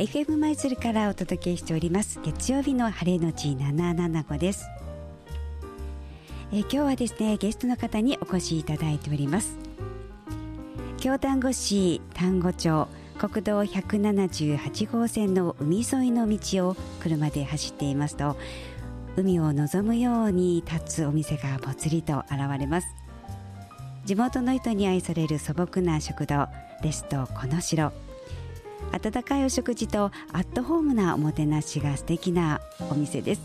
FM 舞鶴からお届けしております。月曜日の晴れのち775です。え今日はですねゲストの方にお越しいただいております。京丹後市丹後町国道178号線の海沿いの道を車で走っていますと海を望むように立つお店がぽつりと現れます。地元の人に愛される素朴な食堂レストこの城温かいお食事とアットホームなおもてなしが素敵なお店です。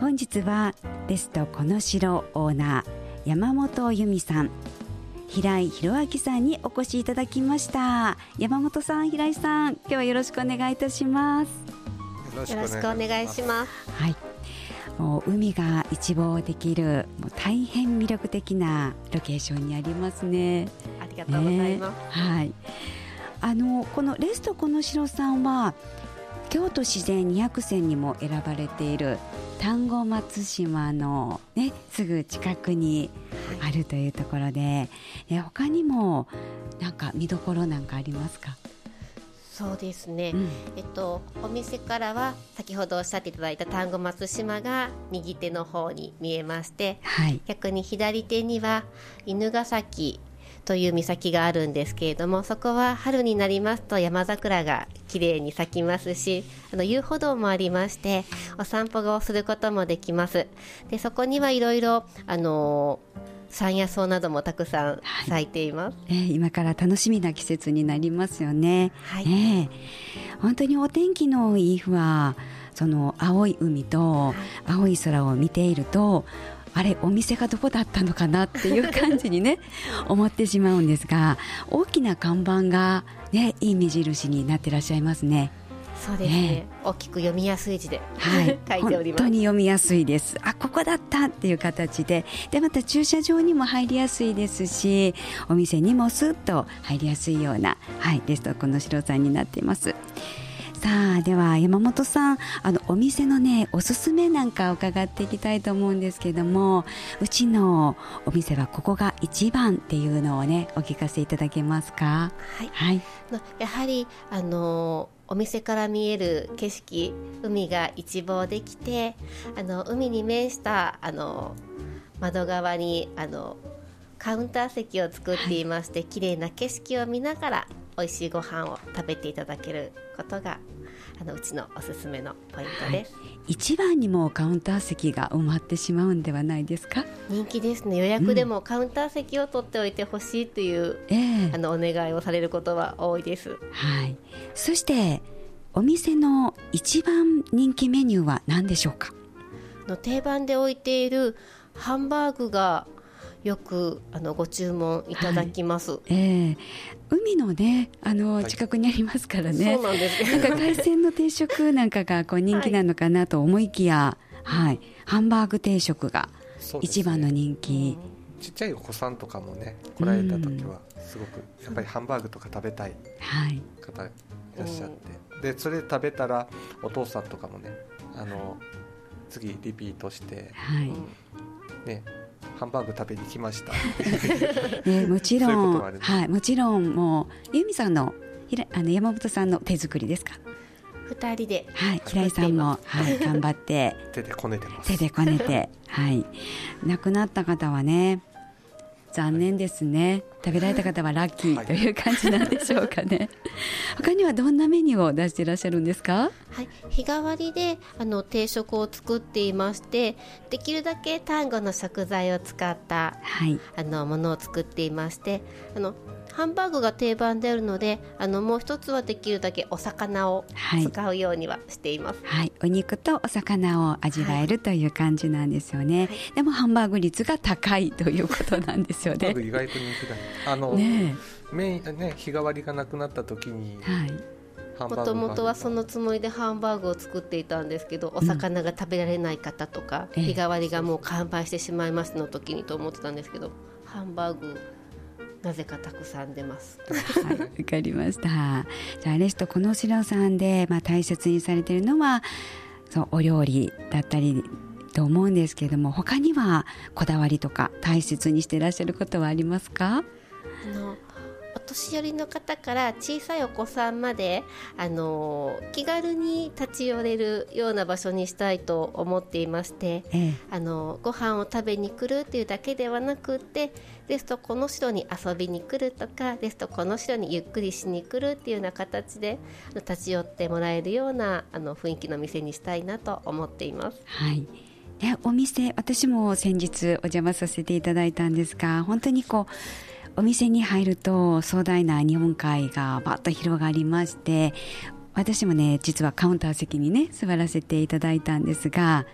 本日はレストこの城オーナー山本由美さん。平井博明さんにお越しいただきました。山本さん平井さん今日はよろしくお願いいたします。よろしくお願いします。はい。もう海が一望できるもう大変魅力的なロケーションにありますね。ありがとうございます、ね、はいあのこのレストこの城さんは京都自然200選にも選ばれている丹後松島の、ね、すぐ近くにあるというところで、はい、他にもなんか見どころなんかありますか？そうですね、うん、えっと、お店からは先ほどおっしゃっていただいた丹後松島が右手の方に見えまして、はい、逆に左手には犬ヶ崎という岬があるんですけれどもそこは春になりますと山桜が綺麗に咲きますしあの遊歩道もありましてお散歩をすることもできます。でそこにはいろいろあの山野草などもたくさん咲いています、はい、えー、今から楽しみな季節になりますよね、はい、ね本当にお天気のいい日はその青い海と青い空を見ているとあれお店がどこだったのかなっていう感じにね 思ってしまうんですが大きな看板が、ね、いい目印になってらっしゃいますね。そうですね、ね、大きく読みやすい字で、はい、書いております。本当に読みやすいです。あここだったっていう形で。でまた駐車場にも入りやすいですしお店にもスッと入りやすいような、はい、レストこの城さんになっています。さあでは山本さんあのお店のねおすすめなんか伺っていきたいと思うんですけどもうちのお店はここが一番っていうのをねお聞かせいただけますか？はい、はい、やはりあのお店から見える景色海が一望できてあの海に面したあの窓側にあのカウンター席を作っていまして、はい、綺麗な景色を見ながら美味しいご飯を食べていただけることがあのうちのおすすめのポイントです、はい、一番にもカウンター席が埋まってしまうんではないですか？人気ですね。予約でもカウンター席を取っておいてほしいという、うん、あのお願いをされることは多いです、はい、そしてお店の一番人気メニューは何でしょうか？の定番で置いているハンバーグがよくあのご注文いただきます。はい、えー、海のねあの近くにありますからね。はい、なんか海鮮の定食なんかがこう人気なのかなと思いきや、はい、はい、ハンバーグ定食が一番の人気。ねちっちゃいお子さんとかもね来られた時はすごくやっぱりハンバーグとか食べたい方いらっしゃって、でそれ食べたらお父さんとかもねあの次リピートして、はい、ねハンバーグ食べに来ました。ね、もちろん、はい、もちろん、もう、由美さんの、ひら、あの山本さんの手作りですか？二人で、はい、平井さんも、はい、頑張って。手でこねてます。手でこねて、はい、亡くなった方はね。残念ですね、食べられた方はラッキーという感じなんでしょうかね、他にはどんなメニューを出していらっしゃるんですか、はい、日替わりであの定食を作っていましてできるだけ丹後の食材を使った、はい、あのものを作っていましてあのハンバーグが定番であるのであのもう一つはできるだけお魚を使うようにはしています、はい、はい、お肉とお魚を味わえるという感じなんですよね、はい、でもハンバーグ率が高いということなんですよね。意外と人気だあの、ねメインね日替わりがなくなった時に、はい。もともとはそのつもりでハンバーグを作っていたんですけどお魚が食べられない方とか、うん、日替わりがもう完売してしまいますの時にと思ってたんですけどハンバーグなぜかたくさん出ます。はい、わかりました。じゃあレストこの白さんでまあ大切にされているのはそうお料理だったりと思うんですけれども他にはこだわりとか大切にしていらっしゃることはありますか？あのと年寄りの方から小さいお子さんまであの気軽に立ち寄れるような場所にしたいと思っていまして、ええ、あのご飯を食べに来るっていうだけではなくてですとこの城に遊びに来るとかですとこの城にゆっくりしに来るっていうような形で立ち寄ってもらえるようなあの雰囲気の店にしたいなと思っています。はいね、お店私も先日お邪魔させていただいたんですが本当にこうお店に入ると壮大な日本海がバッと広がりまして私もね実はカウンター席にね座らせていただいたんですが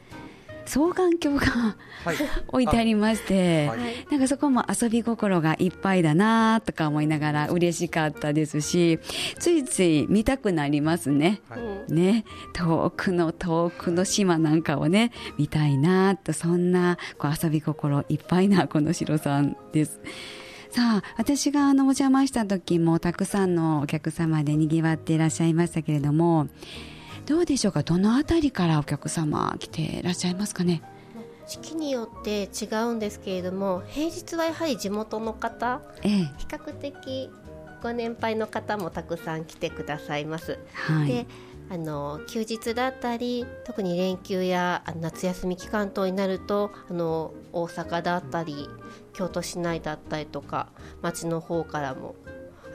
双眼鏡が、はい、置いてありまして、はい、なんかそこも遊び心がいっぱいだなとか思いながら嬉しかったですしついつい見たくなりますね。はい、ね。遠くの遠くの島なんかをね見たいなとそんなこう遊び心いっぱいなこの城さんです。さあ私があのお邪魔した時もたくさんのお客様でにぎわっていらっしゃいましたけれどもどうでしょうか？どの辺りからお客様来ていらっしゃいますかね？時期によって違うんですけれども平日はやはり地元の方、ええ、比較的ご年配の方もたくさん来てくださいます。はい、であの休日だったり特に連休や夏休み期間等になるとあの大阪だったり京都市内だったりとか町の方からも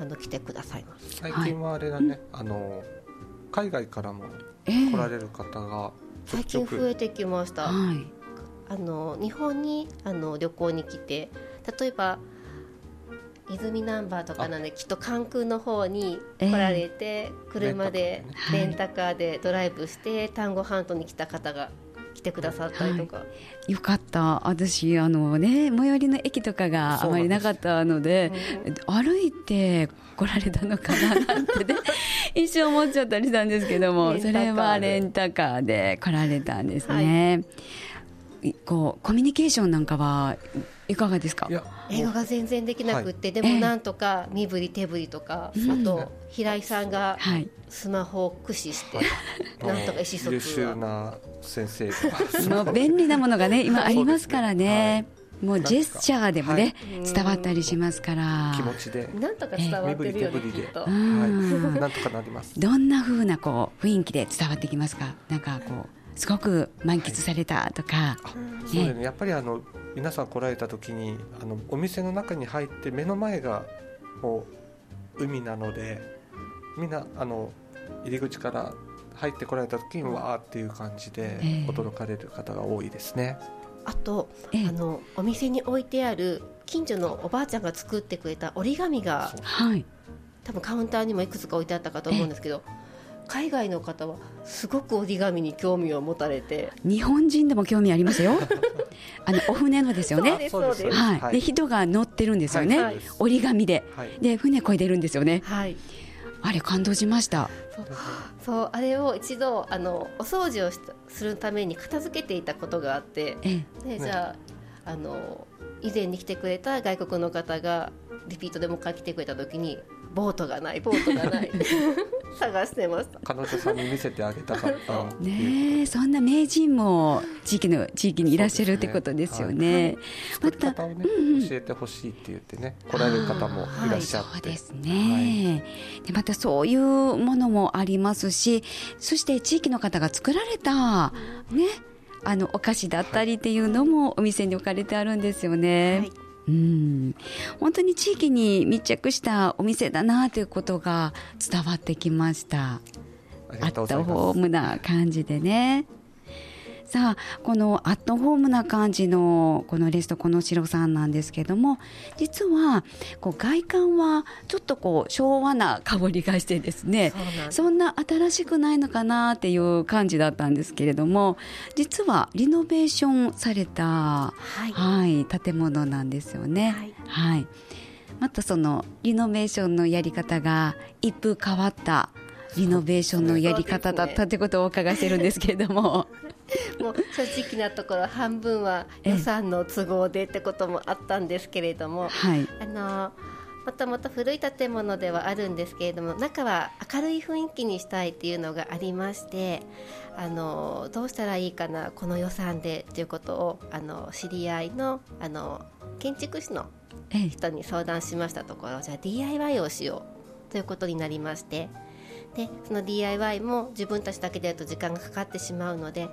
あの来てくださいます。最近はあれだね、はい、あの海外からも来られる方が最近増えてきました、はい、あの日本にあの旅行に来て例えば泉ナンバーとかなんできっと関空の方に来られて、車でレンタカーでドライブして丹後半島に来た方が来てくださったりとか、はい、よかった。私あのね最寄りの駅とかがあまりなかったので、うん、歩いて来られたのかななんてね 一瞬思っちゃったりしたんですけどもそれはレンタカーで来られたんですね、はい、こうコミュニケーションなんかはいかがですか？英語が全然できなくて、はい、でもなんとか身振り手振りとか、えー、あと平井さんがスマホを駆使して、はい、なんとか意思疎通優秀な先生もう便利なものがね今ありますからね。もうジェスチャーでもね、伝わったりしますから。気持ちで。なんとか伝わってるよねきっと、なんとかなります。どんなふうなこう雰囲気で伝わってきますか？なんかこうすごく満喫されたとか、そうね。やっぱりあの皆さん来られた時にあのお店の中に入って目の前がもう海なのでみんなあの入り口から入ってこられた時にわーっていう感じで驚かれる方が多いですね。あと、えー、あのお店に置いてある近所のおばあちゃんが作ってくれた折り紙が、はい、多分カウンターにもいくつか置いてあったかと思うんですけど、海外の方はすごく折り紙に興味を持たれて。日本人でも興味ありますよ。あのお船のですよね。はい、で人が乗ってるんですよね、はい、折り紙で、はい、で船こいでるんですよね、はい、あれ感動しました。そうあれを一度あのお掃除をするために片付けていたことがあって、えじゃああの以前に来てくれた外国の方がリピートでもう一回来てくれた時にボートがないボートがない。探してました彼女さんに見せてあげたかった。ねそんな名人も地域の地域にいらっしゃるってことですよね、また、教えてほしいって言ってね来られる方もいらっしゃって、そうですね、でまたそういうものもありますしそして地域の方が作られたねあのお菓子だったりっていうのもお店に置かれてあるんですよね。はいうん。本当に地域に密着したお店だなということが伝わってきました。アットホームな感じでねさあこのアットホームな感じのこのレストこの城さんなんですけども実はこう外観はちょっとこう昭和な香りがしてですねそんな新しくないのかなっていう感じだったんですけれども実はリノベーションされた、はい、はい、建物なんですよね。はい、はい、またそのリノベーションのやり方が一風変わったリノベーションのやり方だったってことをお伺いしてるんですけれども。もう正直なところ半分は予算の都合でってこともあったんですけれども、はい、あのもともと古い建物ではあるんですけれども中は明るい雰囲気にしたいっていうのがありましてあのどうしたらいいかなこの予算でということをあの知り合いのあの建築士の人に相談しましたところ、じゃあ DIY をしようということになりましてでその DIY も自分たちだけでやると時間がかかってしまうので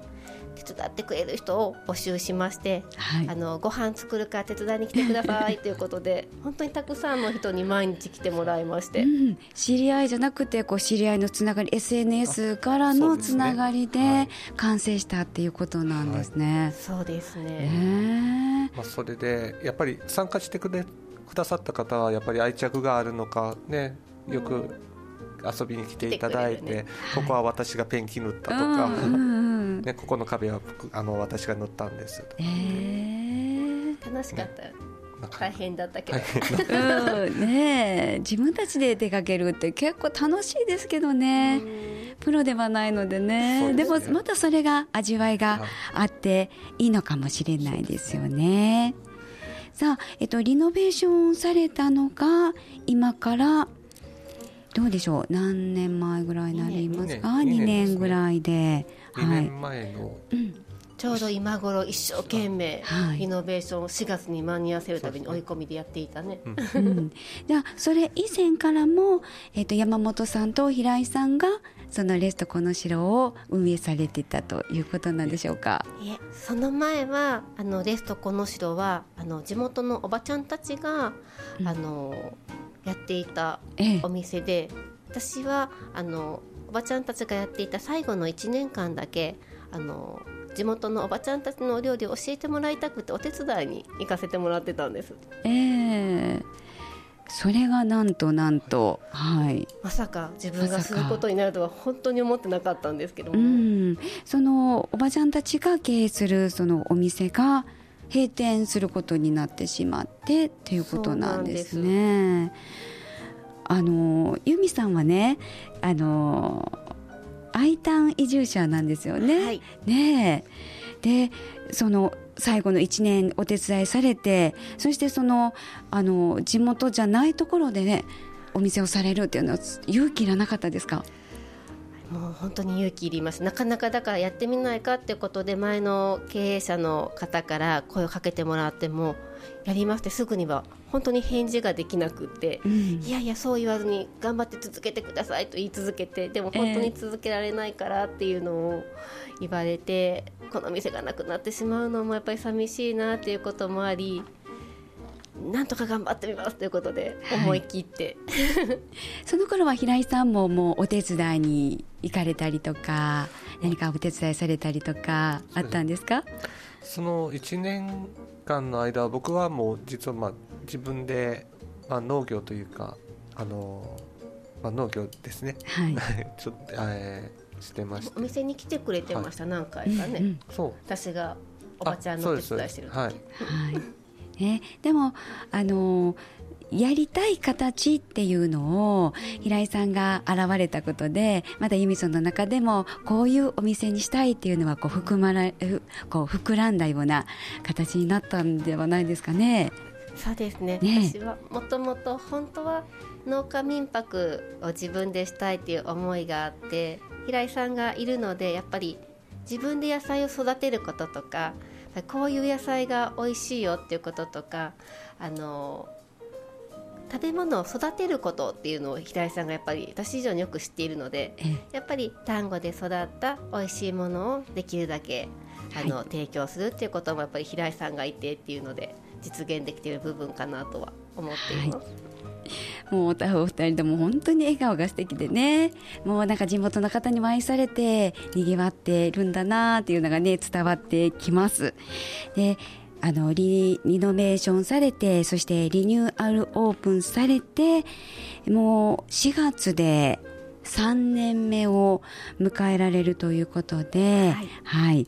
手伝ってくれる人を募集しまして、はい、あのご飯作るから手伝いに来てください ということで本当にたくさんの人に毎日来てもらいまして、うん、知り合いじゃなくてこう知り合いのつながり SNS からのつながりで完成したっていうことなんですね。そうですね、まあ、それでやっぱり参加してくれくださった方はやっぱり愛着があるのかねよく遊びに来ていただいて、ね、ここは私がペンキ塗ったとか、ね、ここの壁はあの私が塗ったんです。えー、楽しかった。よ、ね大変だったけど、うんね、自分たちで出かけるって結構楽しいですけどね。プロではないのでね。でもまたそれが味わいがあっていいのかもしれないですよね。さあ、えっと、リノベーションされたのが今からどうでしょう？何年前ぐらいになります？か 2, 2, 年ぐらいで。2年前の、うん、ちょうど今頃一生懸命イノベーションを4月に間に合わせるために追い込みでやっていたね、うん、じゃあそれ以前からも、えーと、山本さんと平井さんがそのレストこの城を運営されていたということなんでしょうか？いえその前はあのレストこの城はあの地元のおばちゃんたちが、うん、あのやっていたお店で、ええ、私はあのおばちゃんたちがやっていた最後の1年間だけあの地元のおばちゃんたちのお料理を教えてもらいたくてお手伝いに行かせてもらってたんです。えーそれがなんとなんと、はい、まさか自分がすることになるとは本当に思ってなかったんですけども、うん、そのおばちゃんたちが経営するそのお店が閉店することになってしまってっていうことなんですね。あの由美さんはねあの I ターン移住者なんですよね。はい、ねでその最後の1年お手伝いされてそしてそのあの地元じゃないところでねお店をされるっていうのは勇気いらなかったですか？もう本当に勇気いります。なかなかだからやってみないかってことで前の経営者の方から声をかけてもらってもやりますってすぐには本当に返事ができなくて、うん、いやいやそう言わずに頑張って続けてくださいと言い続けてでも本当に続けられないからっていうのを言われて、えー、この店がなくなってしまうのもやっぱり寂しいなっていうこともありなんとか頑張ってみますということで思い切って、はい、その頃は平井さんももうお手伝いに行かれたりとか何かお手伝いされたりとかあったんですか？その1年間の間僕はもう実はまあ自分で、まあ、農業というかあの、まあ、農業ですね、はい、ちょっと、えー、してましたお店に来てくれてました、はい、何回かね、うんうん、そう。私がおばちゃんのお手伝いしてる時。はい、はいね、でもあのやりたい形っていうのを平井さんが現れたことでまだ由美さんの中でもこういうお店にしたいっていうのはこう含まらこう膨らんだような形になったんではないですかね。そうですね、ね、私はもともと本当は農家民泊を自分でしたいっていう思いがあって平井さんがいるのでやっぱり自分で野菜を育てることとかこういう野菜が美味しいよっていうこととかあの食べ物を育てることっていうのを平井さんがやっぱり私以上によく知っているのでやっぱり丹後で育った美味しいものをできるだけあの、はい、提供するっていうこともやっぱり平井さんがいてっていうので実現できている部分かなとは思っています。はいもうお二人とも本当に笑顔が素敵でね。もうなんか地元の方にも愛されてにぎわっているんだなっていうのがね伝わってきます。であのリリノベーションされてそしてリニューアルオープンされてもう4月で3年目を迎えられるということで、はい、はい、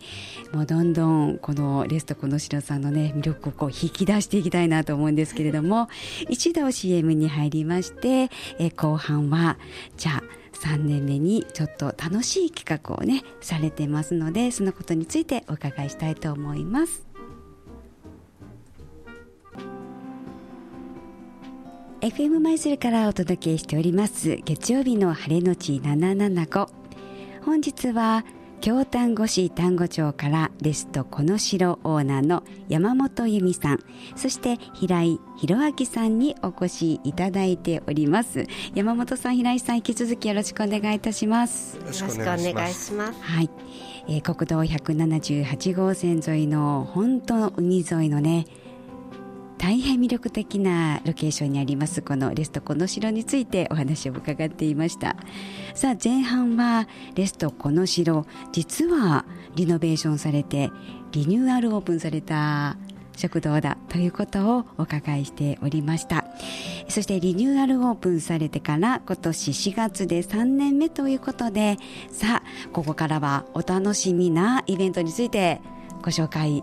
もうどんどんこのレストコの城さんのね魅力をこう引き出していきたいなと思うんですけれども一度 CM に入りましてえ後半はじゃあ3年目にちょっと楽しい企画をねされてますのでそのことについてお伺いしたいと思います。FM マイスルからお届けしております月曜日の晴れのち775本日は京丹後市丹後町からレストこの城オーナーの山本由美さん。そして平井弘明さんにお越しいただいております。山本さん平井さん引き続きよろしくお願いいたします。よろしくお願いします。はい、えー、国道178号線沿いの本当の海沿いのね大変魅力的なロケーションにありますこのレストこの城についてお話を伺っていました。さあ前半はレストこの城実はリノベーションされてリニューアルオープンされた食堂だということをお伺いしておりました。そしてリニューアルオープンされてから今年4月で3年目ということでさあここからはお楽しみなイベントについてご紹介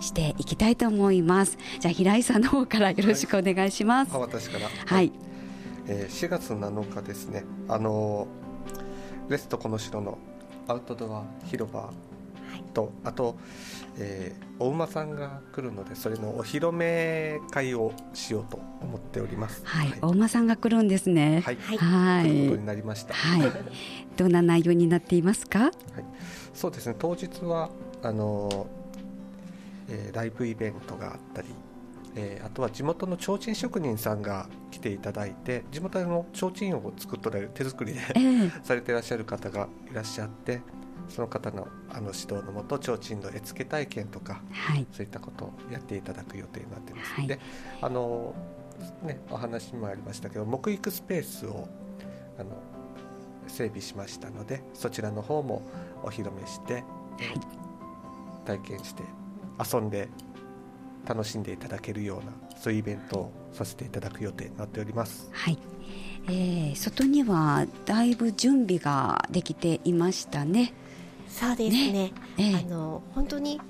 していきたいと思います。じゃあ平井さんの方からよろしくお願いします、はい、私から。はい、えー、4月7日ですね。あのレストこの城のアウトドア広場と、はい、あと、えー、お馬さんが来るのでそれのお披露目会をしようと思っております。はい、はい、お馬さんが来るんですね。はい、はい、ということになりました。はい、どんな内容になっていますか？はい、そうですね。当日はあのえー、ライブイベントがあったり、えー、あとは地元の提灯職人さんが来ていただいて地元の提灯を作っとられる手作りで、えー、されていらっしゃる方がいらっしゃってその方のあの指導のもと提灯の絵付け体験とか、はい、そういったことをやっていただく予定になってます、はい、であのねお話もありましたけど木育スペースをあの整備しましたのでそちらの方もお披露目して、はい、体験して遊んで楽しんでいただけるようなそういうイベントをさせていただく予定になっております。はい、えー、外にはだいぶ準備ができていましたね。そうですね。ねえー、あの本当に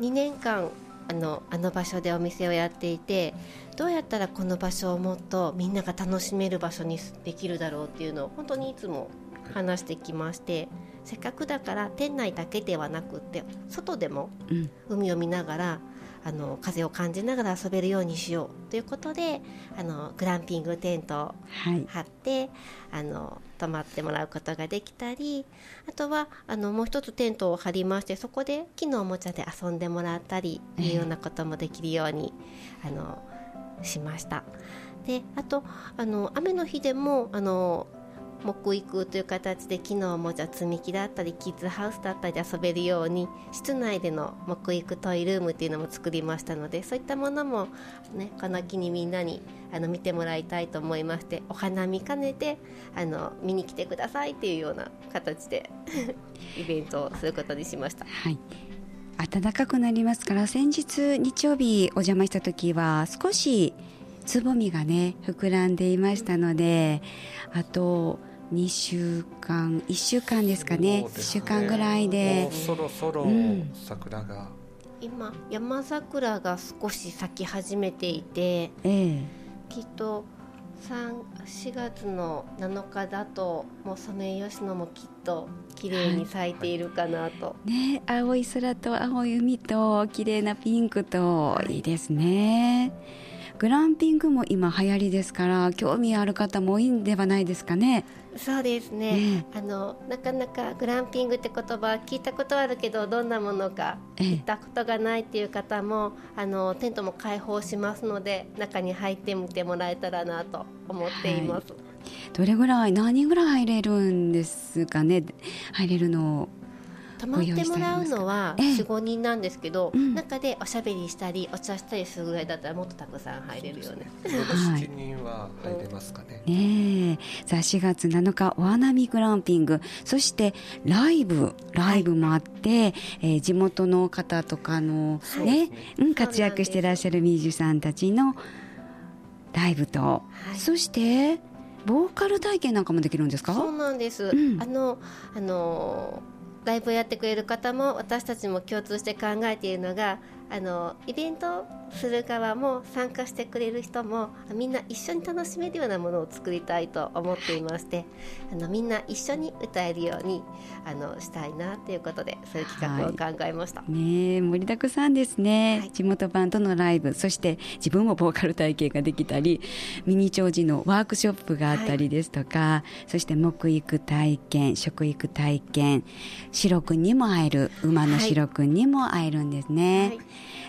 2年間あのあの場所でお店をやっていてどうやったらこの場所をもっとみんなが楽しめる場所にできるだろうっていうのを本当にいつも話してきまして、せっかくだから店内だけではなくって外でも海を見ながら、あの風を感じながら遊べるようにしようということであのグランピングテントを張って、はい、あの泊まってもらうことができたりあとはあのもう一つテントを張りましてそこで木のおもちゃで遊んでもらったりいうようなこともできるように、あのしました。であとあの雨の日でもあの木育という形で木のおもちゃ積み木だったりキッズハウスだったりで遊べるように室内での木育トイルームっていうのも作りましたのでそういったものも、ね、この木にみんなにあの見てもらいたいと思いましてお花見兼ねてあの見に来てくださいっていうような形で イベントをすることにしました。はい暖かくなりますから先日日曜日お邪魔した時は少しつぼみがね膨らんでいましたのであと2週間1週間ですかね。ね。1週間ぐらいで。そろそろ桜が、うん、今山桜が少し咲き始めていて、ええ、きっと4月の7日だともうソメイヨシノもきっと綺麗に咲いているかなと、はい、ね青い空と青い海と綺麗なピンクといいですね、グランピングも今流行りですから興味ある方も多いんではないですかね。そうですね、ね、あのなかなかグランピングって言葉聞いたことあるけどどんなものか聞いたことがないっていう方も、あのテントも開放しますので中に入ってみてもらえたらなと思っています、はい、どれぐらい何人ぐらい入れるんですかね？入れるの泊まってもらうのは45人なんですけど、ええ中でおしゃべりしたりお茶したりするぐらいだったらもっとたくさん入れるよね。7人は入れますかね。ねさあ4月7日お花見グランピング。そしてライブライブもあって、はい、えー、地元の方とかのね、ね。うん、活躍していらっしゃるミュージシャンたちのライブと、はい、そしてボーカル体験なんかもできるんですか？そうなんです、うん、あのあのライブをやってくれる方も私たちも共通して考えているのがあのイベントする側も参加してくれる人もみんな一緒に楽しめるようなものを作りたいと思っていましてあのみんな一緒に歌えるようにあのしたいなということでそういう企画を考えました、はい、ね盛りだくさんですね、はい、地元バンドのライブそして自分もボーカル体験ができたりミニ長寿のワークショップがあったりですとか、はい、そして木育体験食育体験白くんにも会える馬の白くんにも会えるんですね、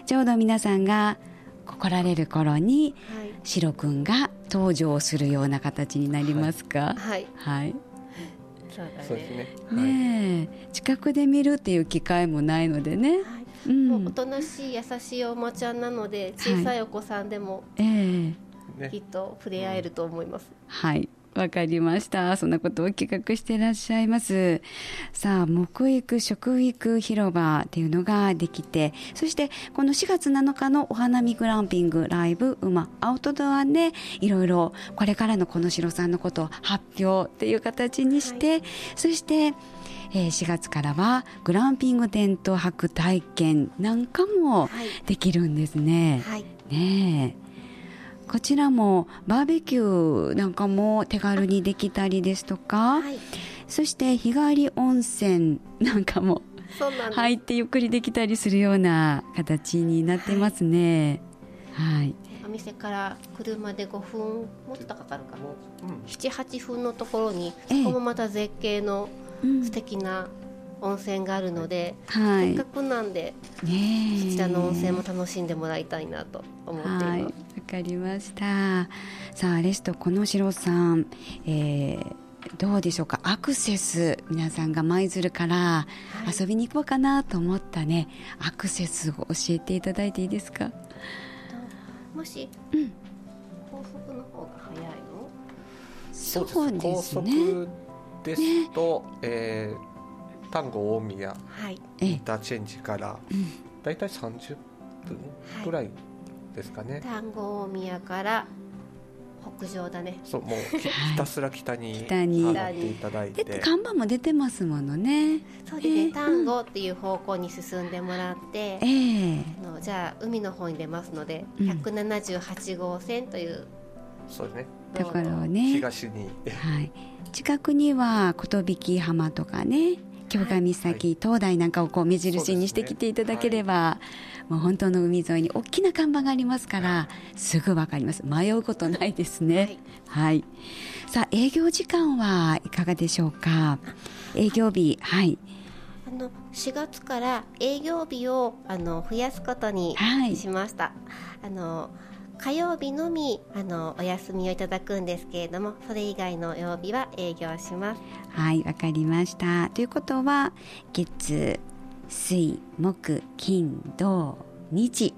ちょうど皆さんが来られる頃に、はい、シロ君が登場するような形になりますか？はい。はい。そうですね。ね、はい、近くで見るっていう機会もないのでね。はいうん、もうおとなしい優しいおまちゃんなので小さいお子さんでも、はい、ええきっと触れ合えると思います。はいわかりました。そんなことを企画していらっしゃいます。さあ、木育、食育広場っていうのができて、そしてこの4月7日のお花見グランピングライブ、馬、アウトドアでいろいろこれからのこの城さんのことを発表っていう形にして、はい、そして、えー、4月からはグランピングテント泊体験なんかもできるんですね。はい、ねえ。こちらもバーベキューなんかも手軽にできたりですとか、はい、そして日帰り温泉なんかも入ってゆっくりできたりするような形になってますね。はい、はい、お店から車で5分もっとかかるかな、うん、78分のところにそこもまた絶景の素敵な温泉があるので、はい、せっかくなんで、ね、そちらの温泉も楽しんでもらいたいなと思っています。わ、はい、かりました。さあレストこの城さん、えーどうでしょうか？アクセス皆さんが舞鶴から遊びに行こうかなと思ったね、はい、アクセスを教えていただいていいですか？もし、うん、高速の方が早いの？そうですね。高速ですと、ね。えー丹後大宮、はい、インターチェンジから大体30分ぐらいですかね、丹後大宮から北上だね。そうもうひたすら北に北に。っていただいて。看板も出てますものね。そうですね、丹後っていう方向に進んでもらって、えー、のじゃあ海の方に出ますので、うん、178号線というそうですね。ところをね。東に、はい、近くには寿浜とかね京上岬、はい、東大なんかをこう目印にしてきていただければ、もう本当の海沿いに大きな看板があります。からす。ぐ分かります。迷うことないです。ね、はい、はい、さあ営業時間はいかがでしょうか営業日はいあの4月から営業日をあの増やす。ことにしました、あの火曜日のみあのお休みをいただくんですけれどもそれ以外の曜日は営業します。はいわかりました。ということは月水木金土日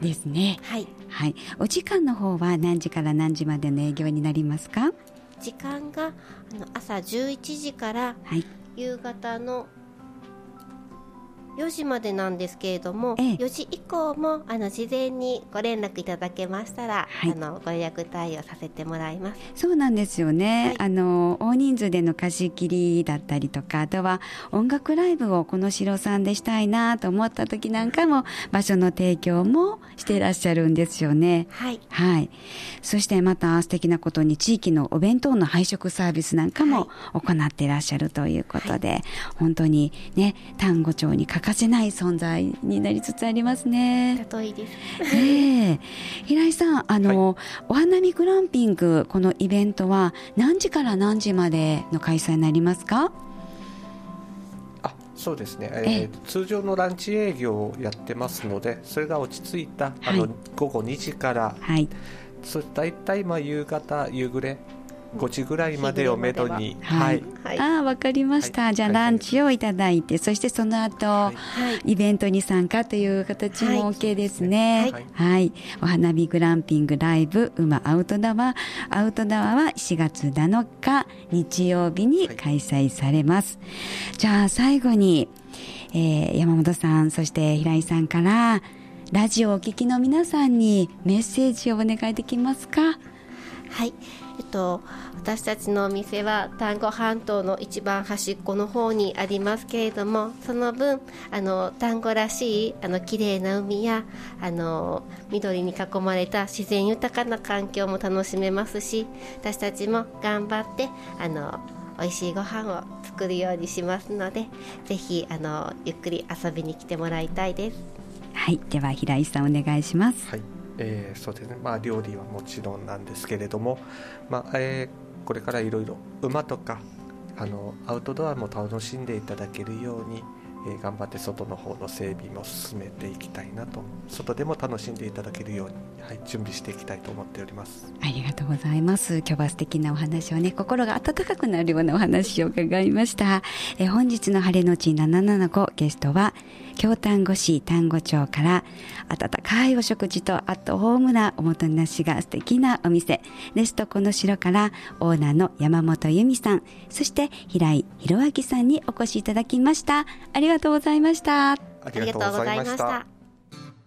ですね。はい、はい、お時間の方は何時から何時までの営業になりますか？時間があの朝11時から夕方の4時までなんですけれども、ええ、4時以降もあの事前にご連絡いただけましたら、はい、あのご予約対応させてもらいます。そうなんですよね、はい、あの大人数での貸し切りだったりとかあとは音楽ライブをこの城さんでしたいなと思った時なんかも場所の提供もしていらっしゃるんですよね。はい、はい、そしてまた素敵なことに地域のお弁当の配食サービスなんかも行っていらっしゃるということで、はい、本当にね丹後町にかせない存在になりつつありますね。といいです。ええ平井さん、あの、はい、お花見グランピングこのイベントは何時から何時までの開催になりますか？あ、そうですね。えー、通常のランチ営業をやってますので、それが落ち着いたあの、はい、午後2時から、はい、そだいたいまあ夕方夕暮れ5時ぐらいまでをめどに、は。い、はい、ああわかりました、はい、じゃあランチをいただいて、そしてその後、はい、イベントに参加という形も OK ですね、はい、お花見グランピングライブ馬アウトドアアウトドアは4月7日日曜日に開催されます、じゃあ最後に、えー、山本さんそして平井さんからラジオをお聞きの皆さんにメッセージをお願いできますか？はいえっと、私たちのお店は丹後半島の一番端っこの方にありますけれどもその分あの丹後らしいあの綺麗な海やあの緑に囲まれた自然豊かな環境も楽しめますし私たちも頑張ってあの美味しいご飯を作るようにしますのでぜひあのゆっくり遊びに来てもらいたいです。はい。では平井さんお願いします。はいえー、そうですね。まあ料理はもちろんなんですけれどもまあ、えー、これからいろいろ馬とかあのアウトドアも楽しんでいただけるようにえ頑張って外の方の整備も進めていきたいなと外でも楽しんでいただけるように、はい、準備していきたいと思っております。ありがとうございます。今日は素敵なお話をね心が温かくなるようなお話を伺いました。え本日の晴れのち775ゲストは京丹後市丹後町から温かいお食事とアットホームなおもてなしが素敵なお店。レストこの城からオーナーの山本由美さん。そして平井弘明さんにお越しいただきました。ありがとうございました。ありがとうございました。